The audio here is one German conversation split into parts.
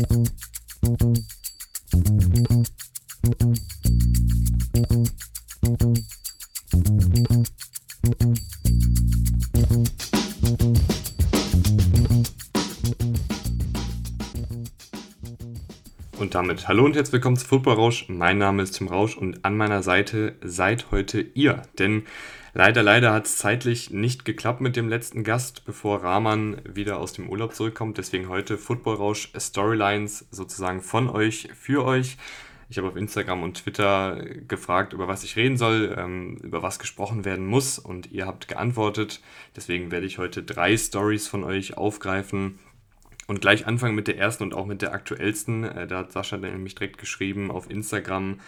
Und damit hallo und herzlich willkommen zu Football Rausch. Mein Name ist Tim Rausch und an meiner Seite seid heute ihr. Denn leider, leider hat es zeitlich nicht geklappt mit dem letzten Gast, bevor Rahman wieder aus dem Urlaub zurückkommt. Deswegen heute Football Rausch Storylines sozusagen von euch, für euch. Ich habe auf Instagram und Twitter gefragt, über was ich reden soll, ähm, über was gesprochen werden muss und ihr habt geantwortet. Deswegen werde ich heute drei Stories von euch aufgreifen und gleich anfangen mit der ersten und auch mit der aktuellsten. Äh, da hat Sascha nämlich direkt geschrieben auf Instagram,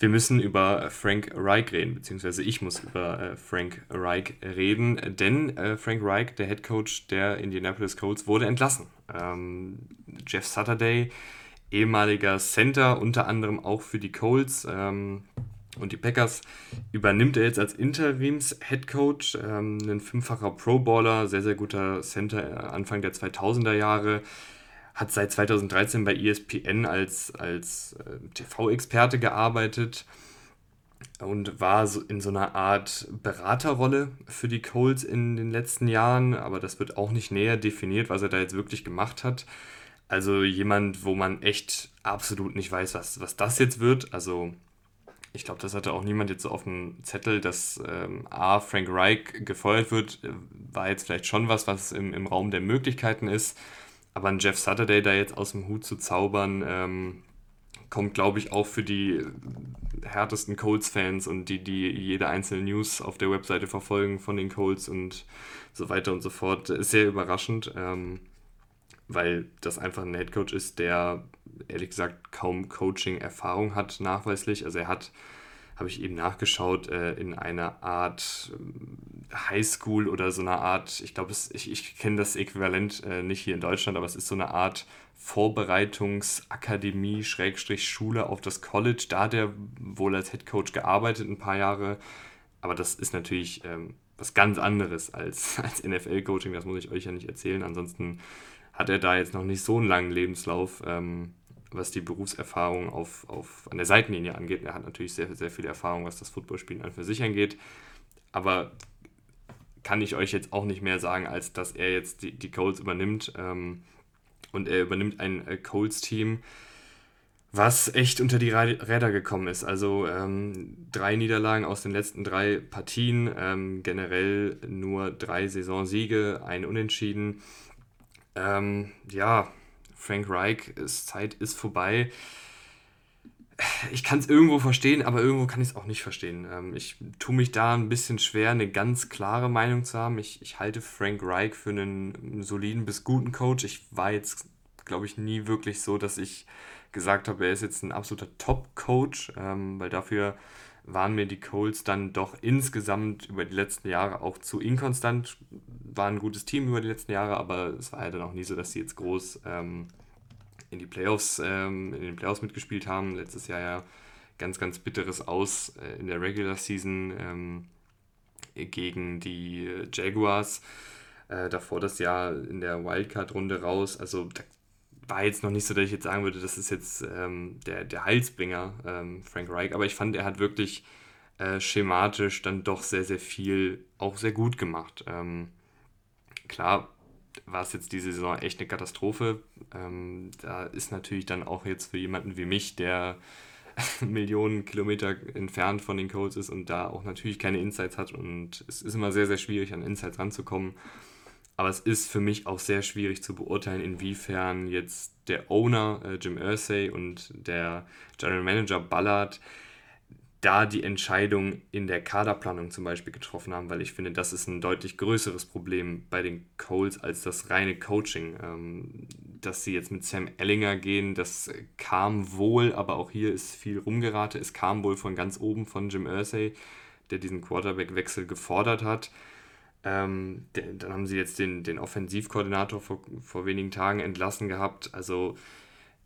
wir müssen über Frank Reich reden, beziehungsweise ich muss über äh, Frank Reich reden, denn äh, Frank Reich, der Head Coach der Indianapolis Colts, wurde entlassen. Ähm, Jeff Saturday, ehemaliger Center, unter anderem auch für die Colts, ähm, und die Packers übernimmt er jetzt als Interims-Headcoach, ähm, ein fünffacher Pro-Baller, sehr, sehr guter Center äh, Anfang der 2000er Jahre, hat seit 2013 bei ESPN als, als äh, TV-Experte gearbeitet und war so in so einer Art Beraterrolle für die Colts in den letzten Jahren, aber das wird auch nicht näher definiert, was er da jetzt wirklich gemacht hat. Also jemand, wo man echt absolut nicht weiß, was, was das jetzt wird. Also ich glaube, das hatte auch niemand jetzt so auf dem Zettel, dass ähm, A, Frank Reich gefeuert wird, äh, war jetzt vielleicht schon was, was im, im Raum der Möglichkeiten ist. Aber ein Jeff Saturday da jetzt aus dem Hut zu zaubern, ähm, kommt, glaube ich, auch für die härtesten Colts-Fans und die, die jede einzelne News auf der Webseite verfolgen von den Colts und so weiter und so fort, ist sehr überraschend, ähm, weil das einfach ein Headcoach ist, der ehrlich gesagt kaum Coaching-Erfahrung hat, nachweislich. Also er hat, habe ich eben nachgeschaut, äh, in einer Art ähm, Highschool oder so einer Art, ich glaube, ich, ich kenne das Äquivalent äh, nicht hier in Deutschland, aber es ist so eine Art Vorbereitungsakademie, Schrägstrich Schule auf das College. Da hat er wohl als Head Coach gearbeitet, ein paar Jahre. Aber das ist natürlich ähm, was ganz anderes als, als NFL-Coaching, das muss ich euch ja nicht erzählen. Ansonsten hat er da jetzt noch nicht so einen langen Lebenslauf. Ähm, was die Berufserfahrung auf, auf, an der Seitenlinie angeht. Er hat natürlich sehr, sehr viel Erfahrung, was das Footballspielen an für sich angeht. Aber kann ich euch jetzt auch nicht mehr sagen, als dass er jetzt die, die Colts übernimmt. Ähm, und er übernimmt ein äh, Colts-Team, was echt unter die Räder gekommen ist. Also ähm, drei Niederlagen aus den letzten drei Partien, ähm, generell nur drei Saisonsiege, ein Unentschieden. Ähm, ja, Frank Reich, Zeit ist vorbei. Ich kann es irgendwo verstehen, aber irgendwo kann ich es auch nicht verstehen. Ähm, ich tue mich da ein bisschen schwer, eine ganz klare Meinung zu haben. Ich, ich halte Frank Reich für einen soliden bis guten Coach. Ich war jetzt, glaube ich, nie wirklich so, dass ich gesagt habe, er ist jetzt ein absoluter Top-Coach, ähm, weil dafür waren mir die Colts dann doch insgesamt über die letzten Jahre auch zu inkonstant. War ein gutes Team über die letzten Jahre, aber es war ja dann auch nie so, dass sie jetzt groß ähm, in die Playoffs, ähm, in den Playoffs mitgespielt haben. Letztes Jahr ja ganz, ganz bitteres Aus äh, in der Regular Season ähm, gegen die Jaguars. Äh, davor das Jahr in der Wildcard-Runde raus. Also da war jetzt noch nicht so, dass ich jetzt sagen würde, das ist jetzt ähm, der, der Heilsbringer, ähm, Frank Reich. Aber ich fand, er hat wirklich äh, schematisch dann doch sehr, sehr viel auch sehr gut gemacht. Ähm, klar war es jetzt diese Saison echt eine Katastrophe. Ähm, da ist natürlich dann auch jetzt für jemanden wie mich, der Millionen Kilometer entfernt von den Colts ist und da auch natürlich keine Insights hat. Und es ist immer sehr, sehr schwierig, an Insights ranzukommen. Aber es ist für mich auch sehr schwierig zu beurteilen, inwiefern jetzt der Owner äh, Jim Irsay und der General Manager Ballard da die Entscheidung in der Kaderplanung zum Beispiel getroffen haben, weil ich finde, das ist ein deutlich größeres Problem bei den Coles als das reine Coaching. Ähm, dass sie jetzt mit Sam Ellinger gehen, das kam wohl, aber auch hier ist viel rumgerate. Es kam wohl von ganz oben von Jim Irsay, der diesen Quarterback-Wechsel gefordert hat. Ähm, der, dann haben sie jetzt den, den Offensivkoordinator vor, vor wenigen Tagen entlassen gehabt. Also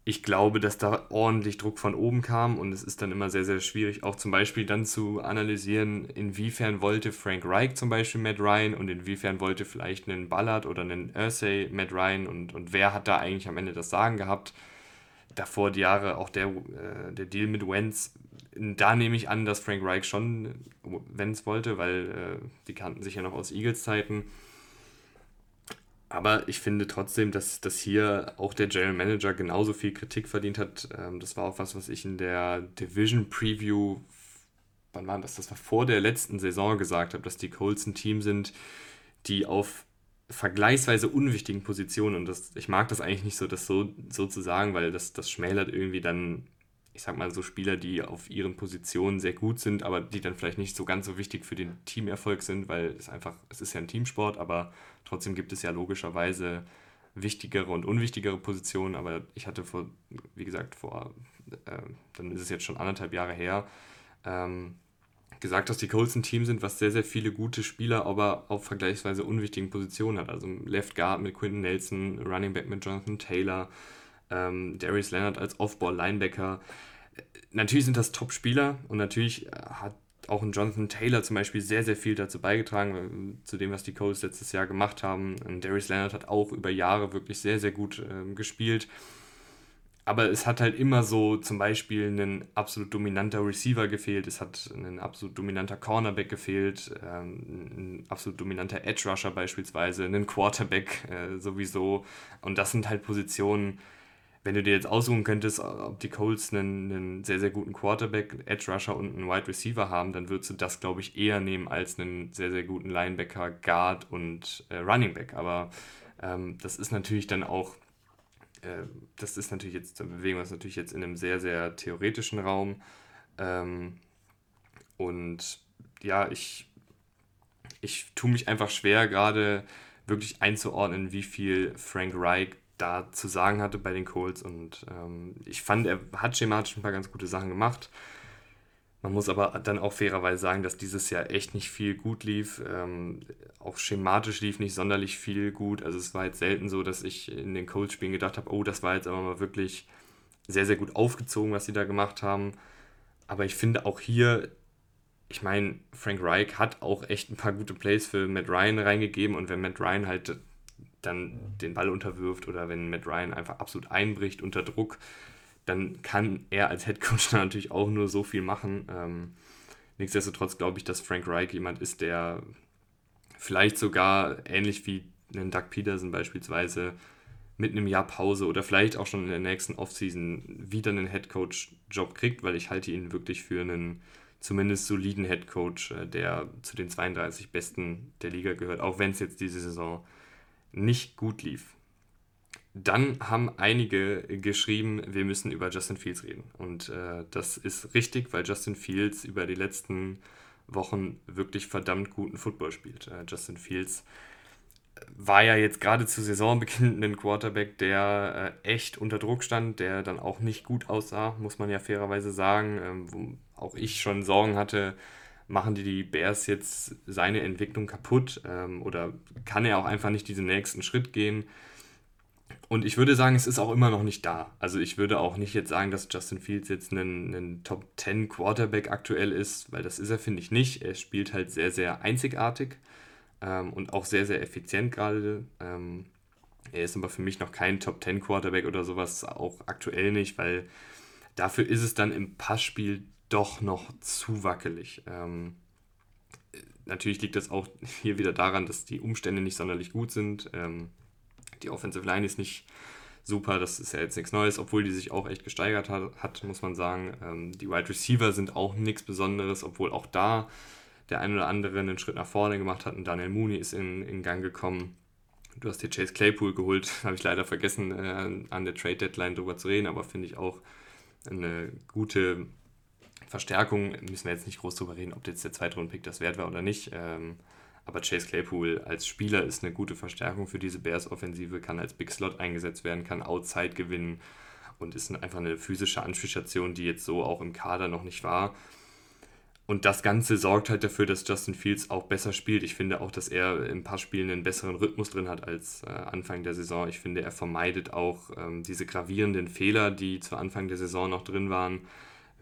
ich glaube, dass da ordentlich Druck von oben kam und es ist dann immer sehr, sehr schwierig, auch zum Beispiel dann zu analysieren, inwiefern wollte Frank Reich zum Beispiel Matt Ryan und inwiefern wollte vielleicht einen Ballard oder einen Ursay Matt Ryan und, und wer hat da eigentlich am Ende das Sagen gehabt. davor die Jahre auch der, äh, der Deal mit Wentz. Da nehme ich an, dass Frank Reich schon Wentz wollte, weil äh, die kannten sich ja noch aus Eagles-Zeiten. Aber ich finde trotzdem, dass, dass hier auch der General Manager genauso viel Kritik verdient hat. Ähm, das war auch was, was ich in der Division Preview, wann war das? Das war vor der letzten Saison gesagt habe, dass die Colts ein Team sind, die auf vergleichsweise unwichtigen Positionen, und das, ich mag das eigentlich nicht so, das so, so zu sagen, weil das, das schmälert irgendwie dann, ich sag mal, so Spieler, die auf ihren Positionen sehr gut sind, aber die dann vielleicht nicht so ganz so wichtig für den Teamerfolg sind, weil es einfach, es ist ja ein Teamsport, aber trotzdem gibt es ja logischerweise wichtigere und unwichtigere Positionen, aber ich hatte vor, wie gesagt, vor, äh, dann ist es jetzt schon anderthalb Jahre her, ähm, gesagt, dass die Colts ein Team sind, was sehr, sehr viele gute Spieler, aber auf vergleichsweise unwichtigen Positionen hat. Also Left Guard mit Quinton Nelson, Running Back mit Jonathan Taylor, ähm, Darius Leonard als Off-Ball-Linebacker. Natürlich sind das Top-Spieler und natürlich hat auch ein Jonathan Taylor zum Beispiel sehr, sehr viel dazu beigetragen, äh, zu dem, was die Colts letztes Jahr gemacht haben. Und Darius Leonard hat auch über Jahre wirklich sehr, sehr gut ähm, gespielt aber es hat halt immer so zum Beispiel ein absolut dominanter Receiver gefehlt, es hat ein absolut dominanter Cornerback gefehlt, ähm, ein absolut dominanter Edge Rusher beispielsweise, ein Quarterback äh, sowieso. Und das sind halt Positionen, wenn du dir jetzt aussuchen könntest, ob die Colts einen, einen sehr, sehr guten Quarterback, Edge Rusher und einen Wide Receiver haben, dann würdest du das, glaube ich, eher nehmen als einen sehr, sehr guten Linebacker, Guard und äh, Running Back. Aber ähm, das ist natürlich dann auch äh, das ist natürlich jetzt, da bewegen wir uns natürlich jetzt in einem sehr, sehr theoretischen Raum. Ähm, und ja, ich, ich tue mich einfach schwer, gerade wirklich einzuordnen, wie viel Frank Reich da zu sagen hatte bei den Colts. Und ähm, ich fand, er hat schematisch ein paar ganz gute Sachen gemacht. Man muss aber dann auch fairerweise sagen, dass dieses Jahr echt nicht viel gut lief. Ähm, auch schematisch lief nicht sonderlich viel gut. Also es war jetzt selten so, dass ich in den Colts-Spielen gedacht habe, oh, das war jetzt aber mal wirklich sehr, sehr gut aufgezogen, was sie da gemacht haben. Aber ich finde auch hier, ich meine, Frank Reich hat auch echt ein paar gute Plays für Matt Ryan reingegeben und wenn Matt Ryan halt dann den Ball unterwirft oder wenn Matt Ryan einfach absolut einbricht unter Druck, dann kann er als Headcoach natürlich auch nur so viel machen. Ähm, nichtsdestotrotz glaube ich, dass Frank Reich jemand ist, der vielleicht sogar ähnlich wie einen Doug Peterson beispielsweise mit einem Jahr Pause oder vielleicht auch schon in der nächsten Offseason wieder einen Headcoach-Job kriegt, weil ich halte ihn wirklich für einen zumindest soliden Headcoach, äh, der zu den 32 Besten der Liga gehört, auch wenn es jetzt diese Saison nicht gut lief. Dann haben einige geschrieben, wir müssen über Justin Fields reden. Und äh, das ist richtig, weil Justin Fields über die letzten Wochen wirklich verdammt guten Football spielt. Äh, Justin Fields war ja jetzt gerade zu Saisonbeginn ein Quarterback, der äh, echt unter Druck stand, der dann auch nicht gut aussah, muss man ja fairerweise sagen. Ähm, auch ich schon Sorgen hatte, machen die die Bears jetzt seine Entwicklung kaputt ähm, oder kann er auch einfach nicht diesen nächsten Schritt gehen? Und ich würde sagen, es ist auch immer noch nicht da. Also ich würde auch nicht jetzt sagen, dass Justin Fields jetzt ein, ein Top 10 Quarterback aktuell ist, weil das ist er, finde ich, nicht. Er spielt halt sehr, sehr einzigartig ähm, und auch sehr, sehr effizient gerade. Ähm, er ist aber für mich noch kein Top 10 Quarterback oder sowas, auch aktuell nicht, weil dafür ist es dann im Passspiel doch noch zu wackelig. Ähm, natürlich liegt das auch hier wieder daran, dass die Umstände nicht sonderlich gut sind. Ähm, die Offensive Line ist nicht super, das ist ja jetzt nichts Neues, obwohl die sich auch echt gesteigert hat, hat muss man sagen. Ähm, die Wide Receiver sind auch nichts Besonderes, obwohl auch da der ein oder andere einen Schritt nach vorne gemacht hat und Daniel Mooney ist in, in Gang gekommen. Du hast dir Chase Claypool geholt, habe ich leider vergessen, äh, an der Trade Deadline drüber zu reden, aber finde ich auch eine gute Verstärkung. Müssen wir jetzt nicht groß drüber reden, ob jetzt der Zweitrunden-Pick das wert war oder nicht. Ähm, aber Chase Claypool als Spieler ist eine gute Verstärkung für diese Bears-Offensive, kann als Big Slot eingesetzt werden, kann Outside gewinnen und ist einfach eine physische Anspielstation, die jetzt so auch im Kader noch nicht war. Und das Ganze sorgt halt dafür, dass Justin Fields auch besser spielt. Ich finde auch, dass er in ein paar Spielen einen besseren Rhythmus drin hat als äh, Anfang der Saison. Ich finde, er vermeidet auch ähm, diese gravierenden Fehler, die zu Anfang der Saison noch drin waren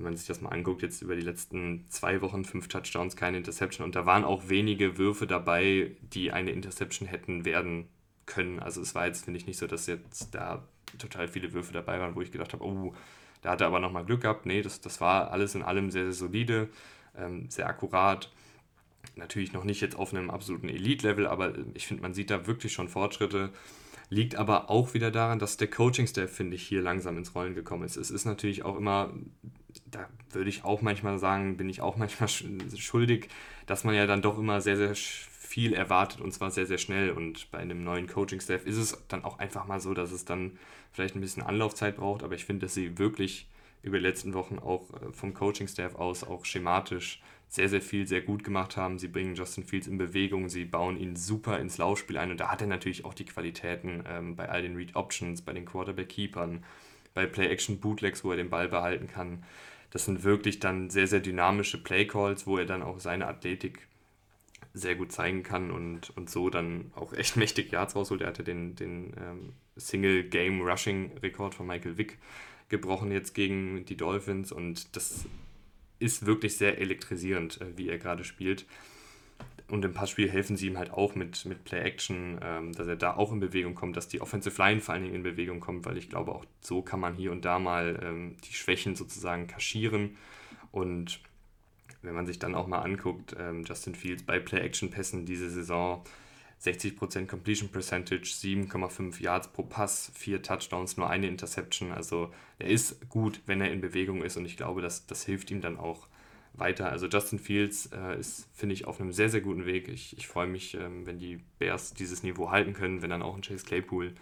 wenn man sich das mal anguckt, jetzt über die letzten zwei Wochen fünf Touchdowns, keine Interception. Und da waren auch wenige Würfe dabei, die eine Interception hätten werden können. Also es war jetzt, finde ich, nicht so, dass jetzt da total viele Würfe dabei waren, wo ich gedacht habe, oh, da hat er aber nochmal Glück gehabt. Nee, das, das war alles in allem sehr, sehr solide, ähm, sehr akkurat. Natürlich noch nicht jetzt auf einem absoluten Elite-Level, aber ich finde, man sieht da wirklich schon Fortschritte. Liegt aber auch wieder daran, dass der Coaching-Staff, finde ich, hier langsam ins Rollen gekommen ist. Es ist natürlich auch immer, da würde ich auch manchmal sagen, bin ich auch manchmal schuldig, dass man ja dann doch immer sehr, sehr viel erwartet und zwar sehr, sehr schnell. Und bei einem neuen Coaching-Staff ist es dann auch einfach mal so, dass es dann vielleicht ein bisschen Anlaufzeit braucht. Aber ich finde, dass sie wirklich über die letzten Wochen auch äh, vom Coaching-Staff aus auch schematisch sehr, sehr viel sehr gut gemacht haben. Sie bringen Justin Fields in Bewegung, sie bauen ihn super ins Laufspiel ein und da hat er natürlich auch die Qualitäten ähm, bei all den Read Options, bei den Quarterback-Keepern, bei Play-Action-Bootlegs, wo er den Ball behalten kann. Das sind wirklich dann sehr, sehr dynamische Play-Calls, wo er dann auch seine Athletik sehr gut zeigen kann und, und so dann auch echt mächtig Yards rausholt. Er hatte den, den ähm, Single-Game-Rushing-Rekord von Michael Vick gebrochen jetzt gegen die Dolphins und das ist wirklich sehr elektrisierend, äh, wie er gerade spielt. Und im Passspiel helfen sie ihm halt auch mit, mit Play-Action, ähm, dass er da auch in Bewegung kommt, dass die Offensive Line vor allen Dingen in Bewegung kommt, weil ich glaube, auch so kann man hier und da mal ähm, die Schwächen sozusagen kaschieren. Und wenn man sich dann auch mal anguckt, ähm, Justin Fields bei Play-Action-Pässen diese Saison 60% Completion Percentage, 7,5 Yards pro Pass, 4 Touchdowns, nur eine Interception. Also er ist gut, wenn er in Bewegung ist und ich glaube, das, das hilft ihm dann auch weiter. Also Justin Fields äh, ist, finde ich, auf einem sehr, sehr guten Weg. Ich, ich freue mich, ähm, wenn die Bears dieses Niveau halten können, wenn dann auch ein Chase Claypool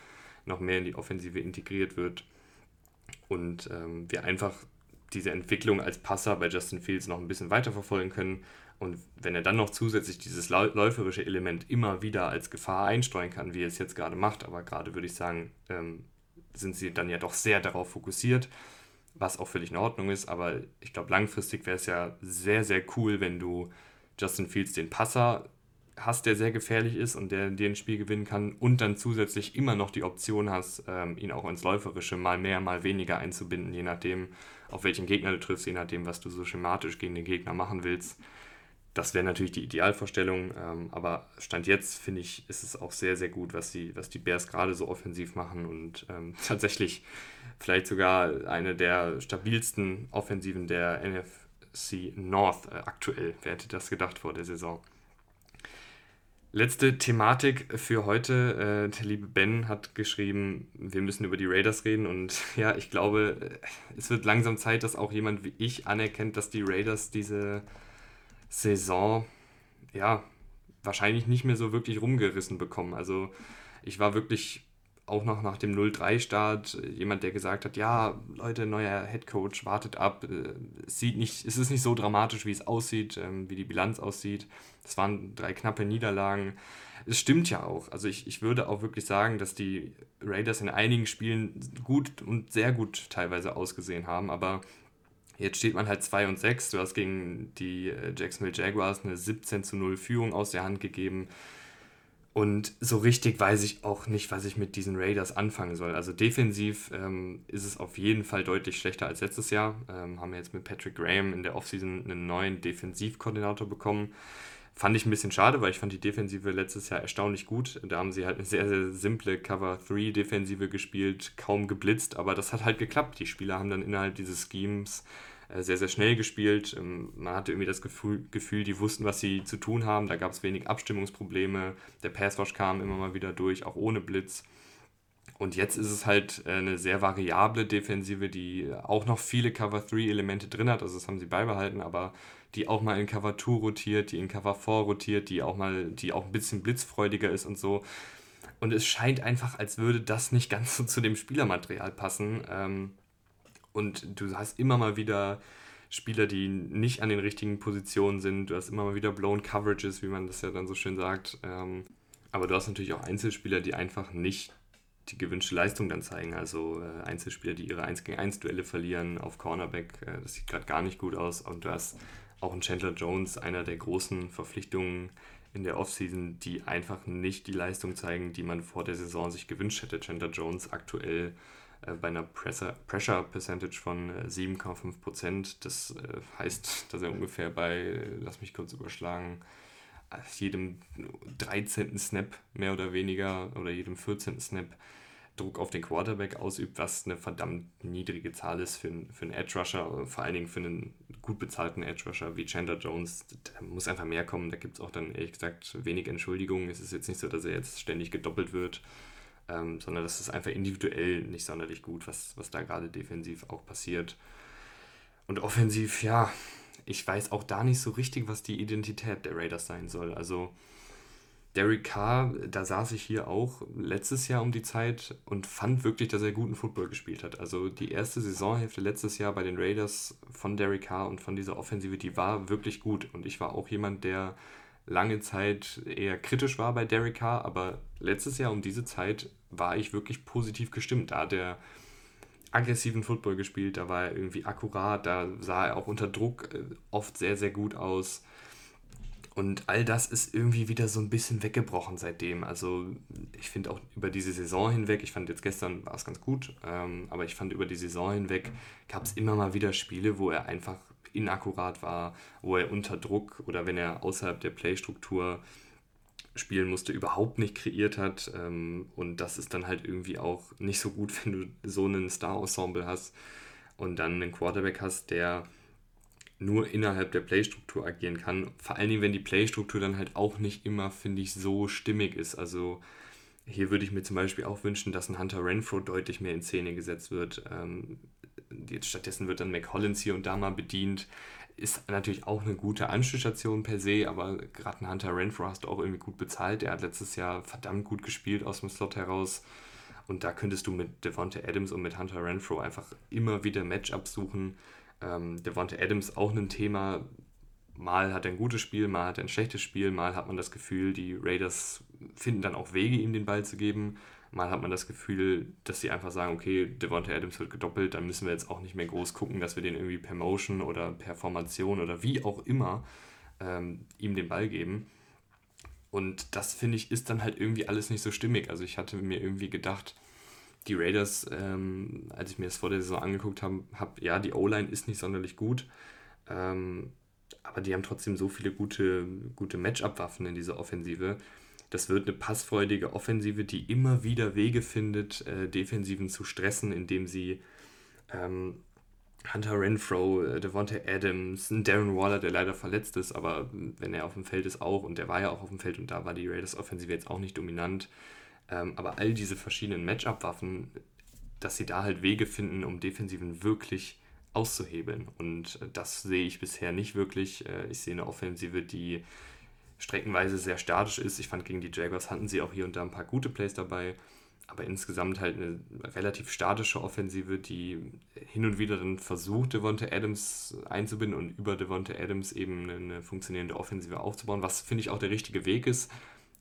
noch mehr in die Offensive integriert wird und ähm, wir einfach diese Entwicklung als Passer bei Justin Fields noch ein bisschen weiter verfolgen können und wenn er dann noch zusätzlich dieses läuferische Element immer wieder als Gefahr einstreuen kann, wie er es jetzt gerade macht, aber gerade würde ich sagen, ähm, sind sie dann ja doch sehr darauf fokussiert, was auch völlig in Ordnung ist. Aber ich glaube, langfristig wäre es ja sehr, sehr cool, wenn du Justin Fields den Passer hast, der sehr gefährlich ist und der dir ein Spiel gewinnen kann und dann zusätzlich immer noch die Option hast, ähm, ihn auch ins Läuferische mal mehr, mal weniger einzubinden, je nachdem, auf welchen Gegner du triffst, je nachdem, was du so schematisch gegen den Gegner machen willst das wäre natürlich die Idealvorstellung, ähm, aber Stand jetzt finde ich, ist es auch sehr, sehr gut, was die, was die Bears gerade so offensiv machen und ähm, tatsächlich vielleicht sogar eine der stabilsten Offensiven der NFC North äh, aktuell. Wer hätte das gedacht vor der Saison? Letzte Thematik für heute. Äh, der liebe Ben hat geschrieben, wir müssen über die Raiders reden. Und ja, ich glaube, äh, es wird langsam Zeit, dass auch jemand wie ich anerkennt, dass die Raiders diese Saison ja wahrscheinlich nicht mehr so wirklich rumgerissen bekommen. Also ich war wirklich auch noch nach dem 0-3-Start jemand, der gesagt hat, ja, Leute, neuer Headcoach, wartet ab. Äh, es, sieht nicht, es ist nicht so dramatisch, wie es aussieht, ähm, wie die Bilanz aussieht. Es waren drei knappe Niederlagen. Es stimmt ja auch. Also ich, ich würde auch wirklich sagen, dass die Raiders in einigen Spielen gut und sehr gut teilweise ausgesehen haben, aber Jetzt steht man halt 2 und 6. Du hast gegen die äh, Jacksonville Jaguars eine 17 zu 0 Führung aus der Hand gegeben. Und so richtig weiß ich auch nicht, was ich mit diesen Raiders anfangen soll. Also defensiv ähm, ist es auf jeden Fall deutlich schlechter als letztes Jahr. Ähm, haben wir jetzt mit Patrick Graham in der Offseason einen neuen Defensivkoordinator bekommen. Fand ich ein bisschen schade, weil ich fand die Defensive letztes Jahr erstaunlich gut. Da haben sie halt eine sehr, sehr simple Cover-3-Defensive gespielt, kaum geblitzt, aber das hat halt geklappt. Die Spieler haben dann innerhalb dieses Schemes sehr, sehr schnell gespielt. Ähm, man hatte irgendwie das Gefühl, Gefühl, die wussten, was sie zu tun haben. Da gab es wenig Abstimmungsprobleme. Der Passwash kam immer mal wieder durch, auch ohne Blitz. Und jetzt ist es halt äh, eine sehr variable Defensive, die auch noch viele Cover-3-Elemente drin hat. Also das haben sie beibehalten, aber die auch mal in Cover 2 rotiert, die in Cover 4 rotiert, die auch mal, die auch ein bisschen blitzfreudiger ist und so. Und es scheint einfach, als würde das nicht ganz so zu dem Spielermaterial passen. Ähm, und du hast immer mal wieder Spieler, die nicht an den richtigen Positionen sind. Du hast immer mal wieder blown Coverages, wie man das ja dann so schön sagt. Ähm, aber du hast natürlich auch Einzelspieler, die einfach nicht die gewünschte Leistung dann zeigen. Also äh, Einzelspieler, die ihre 1 gegen 1 Duelle verlieren auf Cornerback. Äh, das sieht gerade gar nicht gut aus. Und du hast auch einen Chandler Jones, einer der großen Verpflichtungen in der Offseason, die einfach nicht die Leistung zeigen, die man vor der Saison sich gewünscht hätte. Chandler Jones aktuell bei einer Pressure, Pressure Percentage von 7,5% äh, Das äh, heißt, dass er ungefähr bei, lass mich kurz überschlagen, jedem 13. Snap mehr oder weniger oder jedem 14. Snap Druck auf den Quarterback ausübt, was eine verdammt niedrige Zahl ist für, für einen Edge Rusher, vor allen Dingen für einen gut bezahlten Edge Rusher wie Chandler Jones. Da muss einfach mehr kommen. Da gibt es auch dann ehrlich gesagt wenig Entschuldigungen. Es ist jetzt nicht so, dass er jetzt ständig gedoppelt wird, ähm, sondern das ist einfach individuell nicht sonderlich gut, was, was da gerade defensiv auch passiert. Und offensiv, ja, ich weiß auch da nicht so richtig, was die Identität der Raiders sein soll. Also Derek Carr, da saß ich hier auch letztes Jahr um die Zeit und fand wirklich, dass er guten Football gespielt hat. Also die erste Saisonhälfte letztes Jahr bei den Raiders von Derek Carr und von dieser Offensive, die war wirklich gut. Und ich war auch jemand, der lange Zeit eher kritisch war bei Derek Carr, aber letztes Jahr um diese Zeit war ich wirklich positiv gestimmt. Da hat er aggressiven Football gespielt, da war er irgendwie akkurat, da sah er auch unter Druck äh, oft sehr, sehr gut aus. Und all das ist irgendwie wieder so ein bisschen weggebrochen seitdem. Also ich finde auch über diese Saison hinweg, ich fand jetzt gestern war es ganz gut, ähm, aber ich fand über die Saison hinweg gab es immer mal wieder Spiele, wo er einfach inakkurat war, wo er unter Druck oder wenn er außerhalb der Playstruktur spielen musste, überhaupt nicht kreiert hat. Ähm, und das ist dann halt irgendwie auch nicht so gut, wenn du so einen Star-Ensemble hast und dann einen Quarterback hast, der nur innerhalb der Playstruktur agieren kann. Vor allen Dingen, wenn die Playstruktur dann halt auch nicht immer, finde ich, so stimmig ist. Also hier würde ich mir zum Beispiel auch wünschen, dass ein Hunter Renfro deutlich mehr in Szene gesetzt wird. Ähm, jetzt stattdessen wird dann McCollins hier und da mal bedient. Ist natürlich auch eine gute Anschlussstation per se, aber gerade ein Hunter Renfro hast du auch irgendwie gut bezahlt. Der hat letztes Jahr verdammt gut gespielt aus dem Slot heraus. Und da könntest du mit Devonta Adams und mit Hunter Renfro einfach immer wieder Matchups suchen ähm, Devonta Adams auch ein Thema. Mal hat er ein gutes Spiel, mal hat er ein schlechtes Spiel, mal hat man das Gefühl, die Raiders finden dann auch Wege, ihm den Ball zu geben. Mal hat man das Gefühl, dass sie einfach sagen, okay, Devonta Adams wird gedoppelt, dann müssen wir jetzt auch nicht mehr groß gucken, dass wir den irgendwie per Motion oder per Formation oder wie auch immer ähm, ihm den Ball geben. Und das finde ich ist dann halt irgendwie alles nicht so stimmig. Also ich hatte mir irgendwie gedacht, die Raiders, ähm, als ich mir das vor der Saison angeguckt habe, hab, ja, die O-Line ist nicht sonderlich gut, ähm, aber die haben trotzdem so viele gute, gute Matchup-Waffen in dieser Offensive. Das wird eine passfreudige Offensive, die immer wieder Wege findet, äh, Defensiven zu stressen, indem sie ähm, Hunter Renfro, äh, Devonta Adams, Darren Waller, der leider verletzt ist, aber wenn er auf dem Feld ist auch, und der war ja auch auf dem Feld und da war die Raiders-Offensive jetzt auch nicht dominant, ähm, aber all diese verschiedenen Matchup-Waffen, dass sie da halt Wege finden, um Defensiven wirklich auszuhebeln. Und äh, das sehe ich bisher nicht wirklich. Äh, ich sehe eine Offensive, die streckenweise sehr statisch ist. Ich fand, gegen die Jaguars hatten sie auch hier und da ein paar gute Plays dabei. Aber insgesamt halt eine relativ statische Offensive, die hin und wieder dann versucht, Devonta Adams einzubinden und über Devonta Adams eben eine funktionierende Offensive aufzubauen, was finde ich auch der richtige Weg ist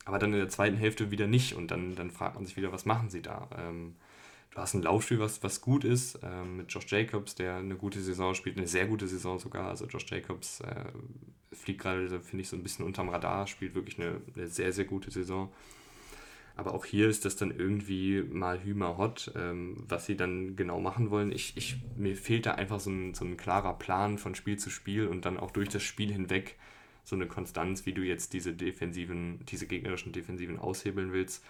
aber dann in der zweiten Hälfte wieder nicht und dann, dann fragt man sich wieder, was machen sie da? Ähm, du hast ein Laufspiel, was, was gut ist, ähm, mit Josh Jacobs, der eine gute Saison spielt, eine sehr gute Saison sogar. Also Josh Jacobs äh, fliegt gerade, finde ich, so ein bisschen unterm Radar, spielt wirklich eine, eine, sehr, sehr gute Saison. Aber auch hier ist das dann irgendwie mal Hümer hot, ähm, was sie dann genau machen wollen. Ich, ich, mir fehlt da einfach so ein, so ein klarer Plan von Spiel zu Spiel und dann auch durch das Spiel hinweg so eine Konstanz, wie du jetzt diese defensiven, diese gegnerischen Defensiven aushebeln willst.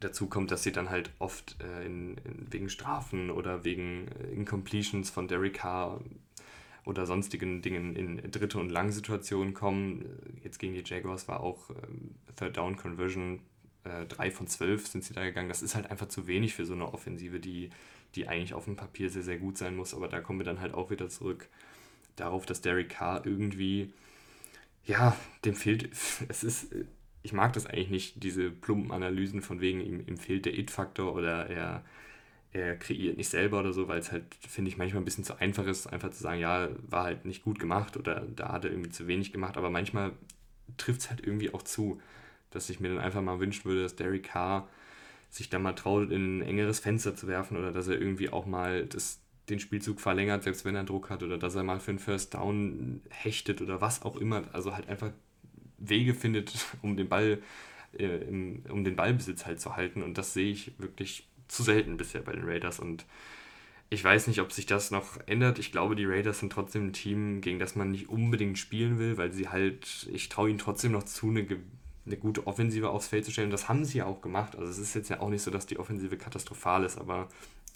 Dazu kommt, dass sie dann halt oft äh, in, in, wegen Strafen oder wegen äh, Incompletions von Derek Carr oder sonstigen Dingen in dritte und lange Situationen kommen. Jetzt gegen die Jaguars war auch ähm, Third Down Conversion äh, 3 von 12 sind sie da gegangen. Das ist halt einfach zu wenig für so eine Offensive, die, die eigentlich auf dem Papier sehr, sehr gut sein muss. Aber da kommen wir dann halt auch wieder zurück darauf, dass Derek Carr irgendwie ja, dem fehlt, es ist, ich mag das eigentlich nicht, diese plumpen Analysen von wegen, ihm, ihm fehlt der It-Faktor oder er, er kreiert nicht selber oder so, weil es halt, finde ich, manchmal ein bisschen zu einfach ist, einfach zu sagen, ja, war halt nicht gut gemacht oder da hat er irgendwie zu wenig gemacht, aber manchmal trifft es halt irgendwie auch zu, dass ich mir dann einfach mal wünschen würde, dass Derek Carr sich da mal traut, in ein engeres Fenster zu werfen oder dass er irgendwie auch mal das, den Spielzug verlängert, selbst wenn er Druck hat oder dass er mal für einen First Down hechtet oder was auch immer. Also halt einfach Wege findet, um den Ball, äh, im, um den Ballbesitz halt zu halten. Und das sehe ich wirklich zu selten bisher bei den Raiders. Und ich weiß nicht, ob sich das noch ändert. Ich glaube, die Raiders sind trotzdem ein Team, gegen das man nicht unbedingt spielen will, weil sie halt, ich traue ihnen trotzdem noch zu, eine eine gute Offensive aufs Feld zu stellen. das haben sie ja auch gemacht. Also es ist jetzt ja auch nicht so, dass die Offensive katastrophal ist, aber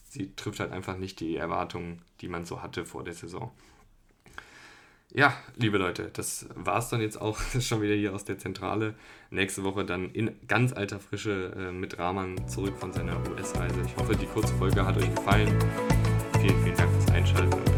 sie trifft halt einfach nicht die Erwartungen, die man so hatte vor der Saison. Ja, liebe Leute, das war es dann jetzt auch schon wieder hier aus der Zentrale. Nächste Woche dann in ganz alter Frische äh, mit Rahman zurück von seiner US-Reise. Ich hoffe, die kurze Folge hat euch gefallen. Vielen, vielen Dank fürs Einschalten